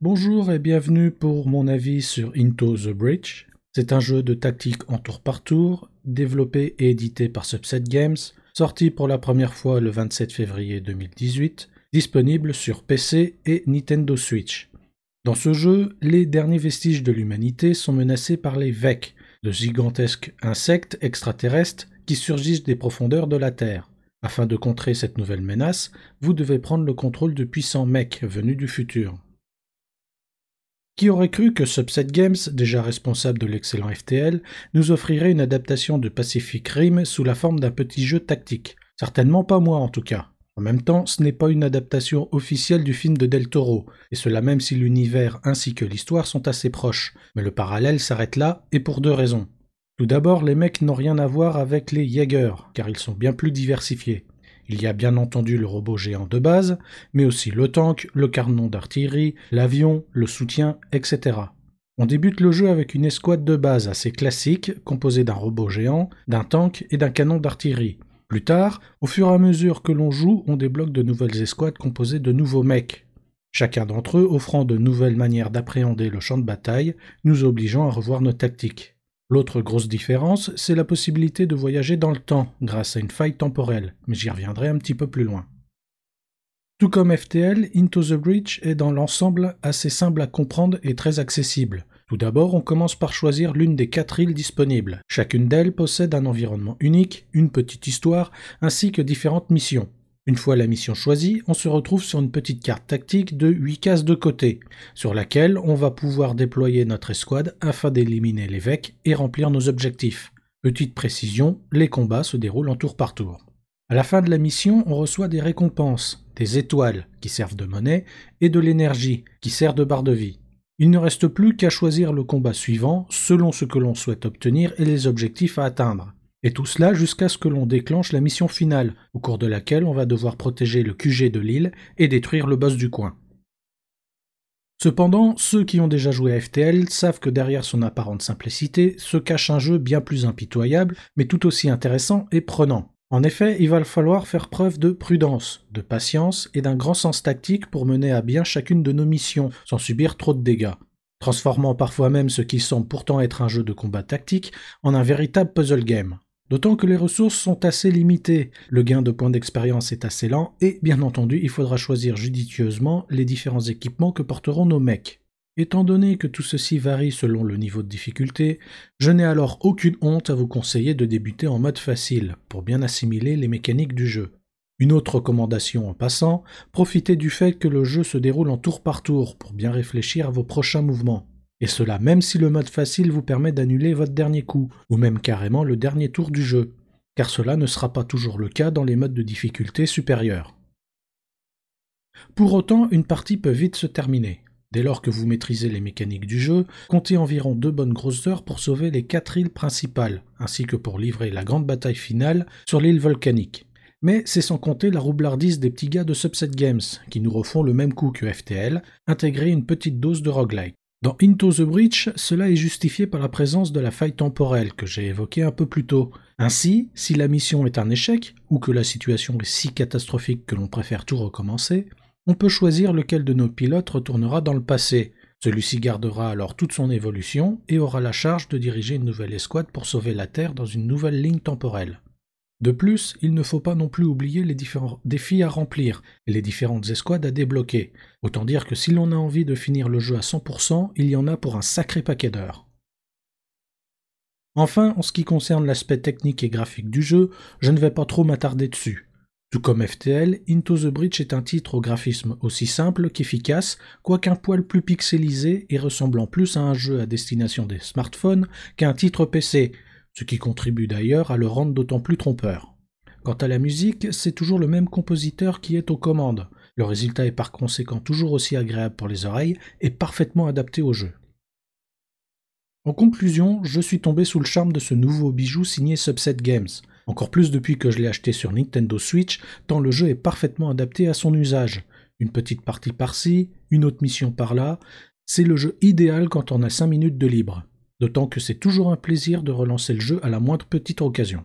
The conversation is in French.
Bonjour et bienvenue pour mon avis sur Into the Bridge. C'est un jeu de tactique en tour par tour, développé et édité par Subset Games, sorti pour la première fois le 27 février 2018, disponible sur PC et Nintendo Switch. Dans ce jeu, les derniers vestiges de l'humanité sont menacés par les Vec, de gigantesques insectes extraterrestres qui surgissent des profondeurs de la Terre. Afin de contrer cette nouvelle menace, vous devez prendre le contrôle de puissants mecs venus du futur. Qui aurait cru que Subset Games, déjà responsable de l'excellent FTL, nous offrirait une adaptation de Pacific Rim sous la forme d'un petit jeu tactique? Certainement pas moi en tout cas. En même temps, ce n'est pas une adaptation officielle du film de Del Toro, et cela même si l'univers ainsi que l'histoire sont assez proches, mais le parallèle s'arrête là, et pour deux raisons. Tout d'abord, les mecs n'ont rien à voir avec les Jaeger, car ils sont bien plus diversifiés. Il y a bien entendu le robot géant de base, mais aussi le tank, le canon d'artillerie, l'avion, le soutien, etc. On débute le jeu avec une escouade de base assez classique, composée d'un robot géant, d'un tank et d'un canon d'artillerie. Plus tard, au fur et à mesure que l'on joue, on débloque de nouvelles escouades composées de nouveaux mecs. Chacun d'entre eux offrant de nouvelles manières d'appréhender le champ de bataille, nous obligeant à revoir nos tactiques. L'autre grosse différence, c'est la possibilité de voyager dans le temps grâce à une faille temporelle, mais j'y reviendrai un petit peu plus loin. Tout comme FTL, Into the Breach est dans l'ensemble assez simple à comprendre et très accessible. Tout d'abord, on commence par choisir l'une des quatre îles disponibles. Chacune d'elles possède un environnement unique, une petite histoire, ainsi que différentes missions. Une fois la mission choisie, on se retrouve sur une petite carte tactique de 8 cases de côté, sur laquelle on va pouvoir déployer notre escouade afin d'éliminer l'évêque et remplir nos objectifs. Petite précision, les combats se déroulent en tour par tour. À la fin de la mission, on reçoit des récompenses, des étoiles qui servent de monnaie et de l'énergie qui sert de barre de vie. Il ne reste plus qu'à choisir le combat suivant selon ce que l'on souhaite obtenir et les objectifs à atteindre. Et tout cela jusqu'à ce que l'on déclenche la mission finale, au cours de laquelle on va devoir protéger le QG de l'île et détruire le boss du coin. Cependant, ceux qui ont déjà joué à FTL savent que derrière son apparente simplicité se cache un jeu bien plus impitoyable, mais tout aussi intéressant et prenant. En effet, il va falloir faire preuve de prudence, de patience et d'un grand sens tactique pour mener à bien chacune de nos missions, sans subir trop de dégâts, transformant parfois même ce qui semble pourtant être un jeu de combat tactique en un véritable puzzle game. D'autant que les ressources sont assez limitées, le gain de points d'expérience est assez lent, et bien entendu il faudra choisir judicieusement les différents équipements que porteront nos mecs. Étant donné que tout ceci varie selon le niveau de difficulté, je n'ai alors aucune honte à vous conseiller de débuter en mode facile, pour bien assimiler les mécaniques du jeu. Une autre recommandation en passant, profitez du fait que le jeu se déroule en tour par tour pour bien réfléchir à vos prochains mouvements. Et cela même si le mode facile vous permet d'annuler votre dernier coup, ou même carrément le dernier tour du jeu, car cela ne sera pas toujours le cas dans les modes de difficulté supérieurs. Pour autant, une partie peut vite se terminer. Dès lors que vous maîtrisez les mécaniques du jeu, comptez environ deux bonnes grosses heures pour sauver les quatre îles principales, ainsi que pour livrer la grande bataille finale sur l'île volcanique. Mais c'est sans compter la roublardise des petits gars de Subset Games, qui nous refont le même coup que FTL, intégrer une petite dose de roguelike. Dans Into the Breach, cela est justifié par la présence de la faille temporelle que j'ai évoquée un peu plus tôt. Ainsi, si la mission est un échec, ou que la situation est si catastrophique que l'on préfère tout recommencer, on peut choisir lequel de nos pilotes retournera dans le passé. Celui-ci gardera alors toute son évolution et aura la charge de diriger une nouvelle escouade pour sauver la Terre dans une nouvelle ligne temporelle. De plus, il ne faut pas non plus oublier les différents défis à remplir et les différentes escouades à débloquer. Autant dire que si l'on a envie de finir le jeu à 100%, il y en a pour un sacré paquet d'heures. Enfin, en ce qui concerne l'aspect technique et graphique du jeu, je ne vais pas trop m'attarder dessus. Tout comme FTL, Into the Breach est un titre au graphisme aussi simple qu'efficace, quoiqu'un poil plus pixelisé et ressemblant plus à un jeu à destination des smartphones qu'à un titre PC, ce qui contribue d'ailleurs à le rendre d'autant plus trompeur. Quant à la musique, c'est toujours le même compositeur qui est aux commandes. Le résultat est par conséquent toujours aussi agréable pour les oreilles et parfaitement adapté au jeu. En conclusion, je suis tombé sous le charme de ce nouveau bijou signé Subset Games, encore plus depuis que je l'ai acheté sur Nintendo Switch, tant le jeu est parfaitement adapté à son usage. Une petite partie par-ci, une autre mission par-là, c'est le jeu idéal quand on a 5 minutes de libre d'autant que c'est toujours un plaisir de relancer le jeu à la moindre petite occasion.